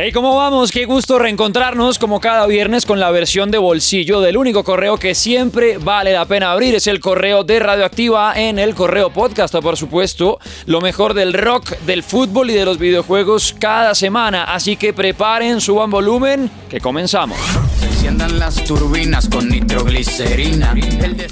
Hey, ¿cómo vamos? Qué gusto reencontrarnos como cada viernes con la versión de bolsillo del único correo que siempre vale la pena abrir. Es el correo de Radioactiva en el correo podcast, por supuesto. Lo mejor del rock, del fútbol y de los videojuegos cada semana. Así que preparen, suban volumen, que comenzamos.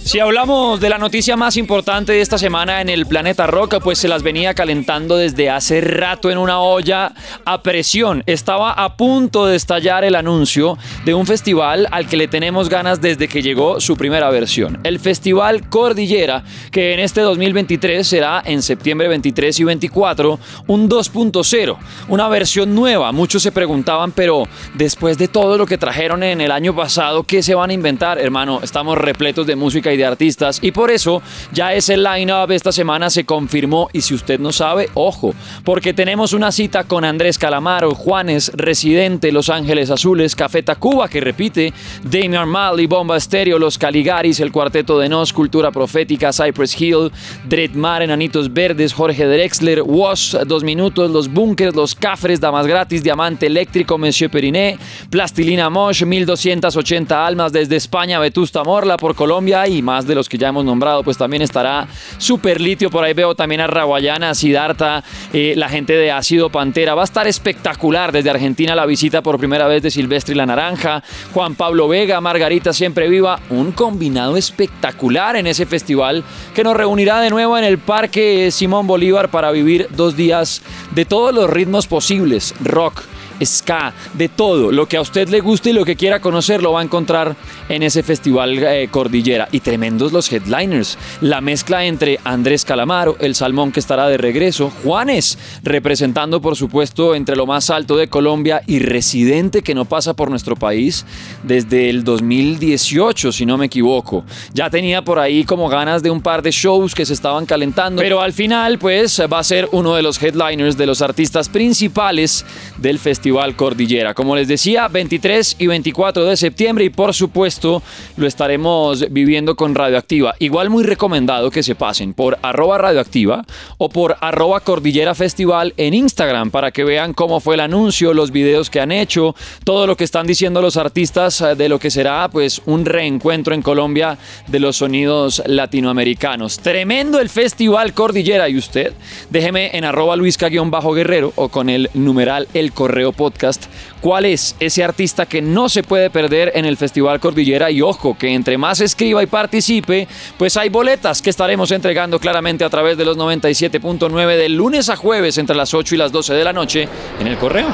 Si hablamos de la noticia más importante de esta semana en el planeta rock, pues se las venía calentando desde hace rato en una olla a presión. Estaba a punto de estallar el anuncio de un festival al que le tenemos ganas desde que llegó su primera versión. El Festival Cordillera, que en este 2023 será en septiembre 23 y 24 un 2.0, una versión nueva. Muchos se preguntaban, pero después de todo lo que trajeron en el año pasado, ¿qué se van a inventar? Hermano, estamos repletos de música y de artistas y por eso ya ese line-up esta semana se confirmó y si usted no sabe, ojo, porque tenemos una cita con Andrés Calamaro, Juanes, Residente, Los Ángeles Azules, Café Tacuba que repite, Damian Marley, Bomba Estéreo, Los Caligaris, El Cuarteto de Nos, Cultura Profética, Cypress Hill, Dreadmar, Enanitos Verdes, Jorge Drexler, Wash, Dos Minutos, Los Bunkers, Los Cafres, Damas Gratis, Diamante Eléctrico, Monsieur Periné, Plastilina Mosh, 1280 almas desde España, Vetusta Morla por Colombia y más de los que ya hemos nombrado, pues también estará Super Litio, por ahí. Veo también a Raguayana, Sidarta, eh, la gente de Ácido Pantera, va a estar espectacular desde Argentina la visita por primera vez de Silvestre y la Naranja, Juan Pablo Vega, Margarita Siempre Viva, un combinado espectacular en ese festival que nos reunirá de nuevo en el Parque Simón Bolívar para vivir dos días de todos los ritmos posibles, rock, ska, de todo. Lo que a usted le guste y lo que quiera conocer lo va a encontrar en ese festival eh, Cordillera. Y tremendos los headliners. La mezcla entre Andrés Calamaro, el Salmón que estará de regreso, Juanes, representando por supuesto entre lo más alto de Colombia y Residente que no pasa por nuestro país desde el 2018, si no me equivoco. Ya tenía por ahí como ganas de un par de shows que se estaban calentando, pero al final pues va a ser uno de los headliners de los artistas principales del Festival Cordillera. Como les decía, 23 y 24 de septiembre y por supuesto lo estaremos viviendo con Radioactiva. Igual muy recomendado que se pasen por arroba radioactiva o por arroba cordillera festival en Instagram para que vean cómo fue el anuncio, los videos que han hecho, todo lo que están diciendo los artistas eh, de lo que será pues un reencuentro en Colombia de los sonidos latinoamericanos. Tremendo el Festival Cordillera y usted, déjeme en arroba luisca-guerrero o con el numeral el correo podcast cuál es ese artista que no se puede perder en el Festival Cordillera y ojo que entre más escriba y participe pues hay boletas que estaremos entregando claramente a través de los 97.9 del lunes a jueves entre las 8 y las 12 de la noche en el correo.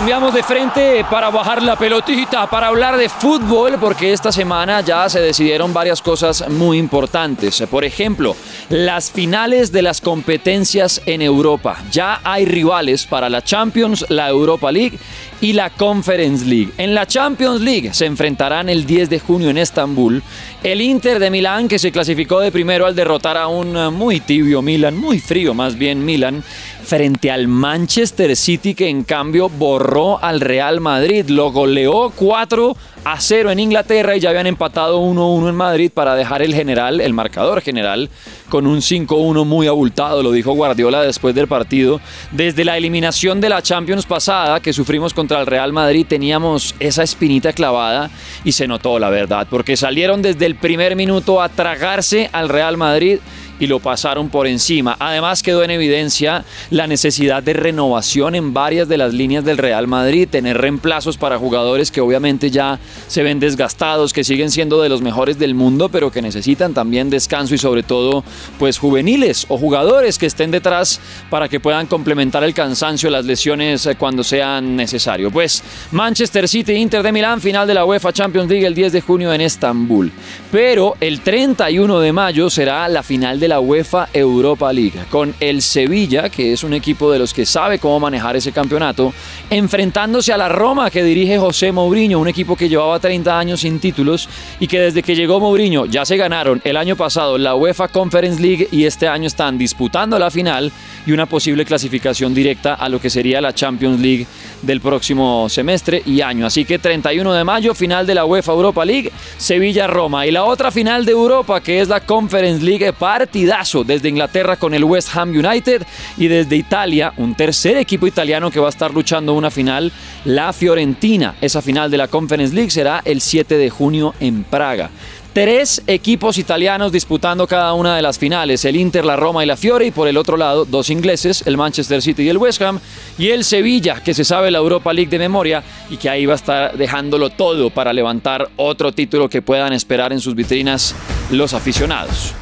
Cambiamos de frente para bajar la pelotita, para hablar de fútbol, porque esta semana ya se decidieron varias cosas muy importantes. Por ejemplo, las finales de las competencias en Europa. Ya hay rivales para la Champions, la Europa League y la Conference League. En la Champions League se enfrentarán el 10 de junio en Estambul el Inter de Milán que se clasificó de primero al derrotar a un muy tibio Milan, muy frío más bien Milan, frente al Manchester City que en cambio borró al Real Madrid, lo goleó 4 a 0 en Inglaterra y ya habían empatado 1-1 en Madrid para dejar el general, el marcador general, con un 5-1 muy abultado, lo dijo Guardiola después del partido. Desde la eliminación de la Champions pasada que sufrimos contra el Real Madrid teníamos esa espinita clavada y se notó la verdad, porque salieron desde el primer minuto a tragarse al Real Madrid y lo pasaron por encima. Además quedó en evidencia la necesidad de renovación en varias de las líneas del Real Madrid, tener reemplazos para jugadores que obviamente ya se ven desgastados, que siguen siendo de los mejores del mundo, pero que necesitan también descanso y sobre todo pues juveniles o jugadores que estén detrás para que puedan complementar el cansancio, las lesiones eh, cuando sean necesario. Pues Manchester City, Inter de Milán, final de la UEFA Champions League el 10 de junio en Estambul. Pero el 31 de mayo será la final de la UEFA Europa League, con el Sevilla, que es un equipo de los que sabe cómo manejar ese campeonato, enfrentándose a la Roma que dirige José Mourinho, un equipo que llevaba 30 años sin títulos y que desde que llegó Mourinho ya se ganaron el año pasado la UEFA Conference League y este año están disputando la final y una posible clasificación directa a lo que sería la Champions League del próximo semestre y año. Así que 31 de mayo, final de la UEFA Europa League, Sevilla-Roma. Y la otra final de Europa, que es la Conference League, Party desde Inglaterra con el West Ham United y desde Italia, un tercer equipo italiano que va a estar luchando una final, la Fiorentina. Esa final de la Conference League será el 7 de junio en Praga. Tres equipos italianos disputando cada una de las finales, el Inter, la Roma y la Fiore, y por el otro lado dos ingleses, el Manchester City y el West Ham, y el Sevilla, que se sabe la Europa League de memoria y que ahí va a estar dejándolo todo para levantar otro título que puedan esperar en sus vitrinas los aficionados.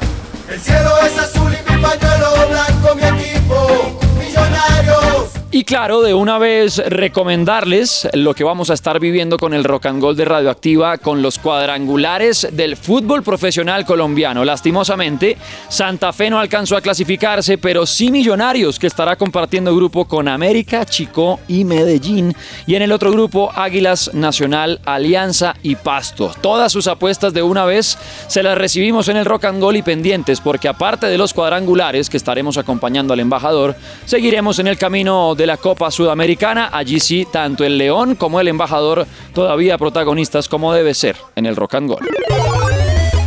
El cielo es azul y mi pañuelo blanco, mi equipo, millonarios. Y claro, de una vez recomendarles lo que vamos a estar viviendo con el Rock and Roll de Radioactiva con los cuadrangulares del fútbol profesional colombiano. Lastimosamente, Santa Fe no alcanzó a clasificarse, pero sí Millonarios, que estará compartiendo grupo con América, Chico y Medellín. Y en el otro grupo, Águilas Nacional, Alianza y Pasto. Todas sus apuestas de una vez se las recibimos en el Rock and Roll y pendientes, porque aparte de los cuadrangulares que estaremos acompañando al embajador, seguiremos en el camino de la Copa Sudamericana. Allí sí, tanto el León como el embajador todavía protagonistas como debe ser en el Rock and Roll.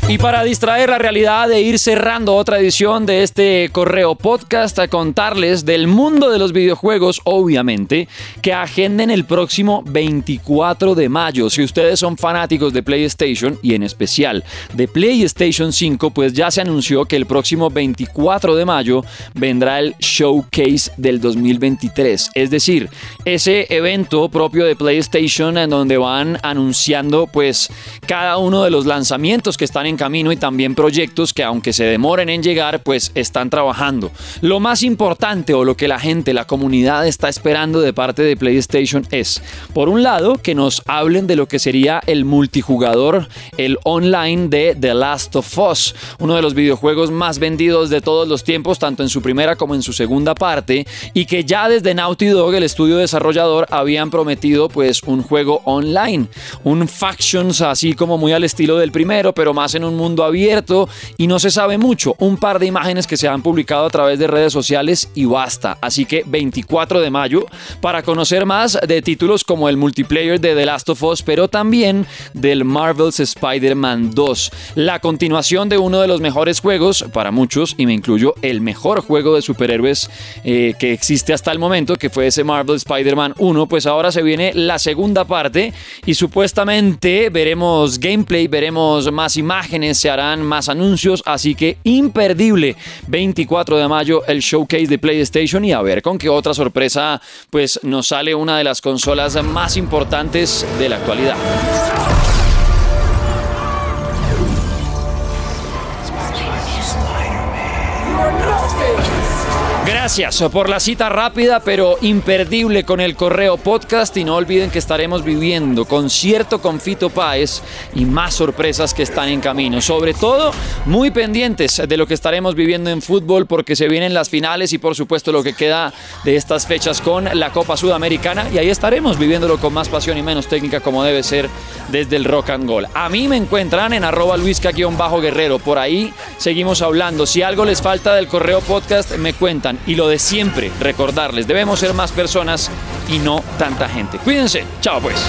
Y para distraer la realidad de ir cerrando otra edición de este correo podcast a contarles del mundo de los videojuegos, obviamente, que agenden el próximo 24 de mayo. Si ustedes son fanáticos de PlayStation y en especial de PlayStation 5, pues ya se anunció que el próximo 24 de mayo vendrá el Showcase del 2023. Es decir, ese evento propio de PlayStation en donde van anunciando pues cada uno de los lanzamientos que están en camino y también proyectos que aunque se demoren en llegar, pues están trabajando. Lo más importante o lo que la gente, la comunidad está esperando de parte de PlayStation es, por un lado, que nos hablen de lo que sería el multijugador, el online de The Last of Us, uno de los videojuegos más vendidos de todos los tiempos, tanto en su primera como en su segunda parte, y que ya desde Naughty Dog, el estudio desarrollador, habían prometido pues un juego online, un Factions así como muy al estilo del primero, pero más en un mundo abierto y no se sabe mucho. Un par de imágenes que se han publicado a través de redes sociales y basta. Así que 24 de mayo para conocer más de títulos como el multiplayer de The Last of Us, pero también del Marvel's Spider-Man 2. La continuación de uno de los mejores juegos para muchos, y me incluyo, el mejor juego de superhéroes eh, que existe hasta el momento, que fue ese Marvel Spider-Man 1, pues ahora se viene la segunda parte y supuestamente veremos gameplay, veremos más imágenes, se harán más anuncios, así que imperdible 24 de mayo el showcase de PlayStation y a ver con qué otra sorpresa pues nos sale una de las consolas más importantes de la actualidad. Gracias por la cita rápida pero imperdible con el correo podcast y no olviden que estaremos viviendo concierto con Fito Páez y más sorpresas que están en camino. Sobre todo muy pendientes de lo que estaremos viviendo en fútbol porque se vienen las finales y por supuesto lo que queda de estas fechas con la Copa Sudamericana y ahí estaremos viviéndolo con más pasión y menos técnica como debe ser desde el rock and roll. A mí me encuentran en arroba luisca-guerrero, por ahí seguimos hablando. Si algo les falta del correo podcast me cuentan y lo de siempre, recordarles, debemos ser más personas y no tanta gente. Cuídense, chao pues.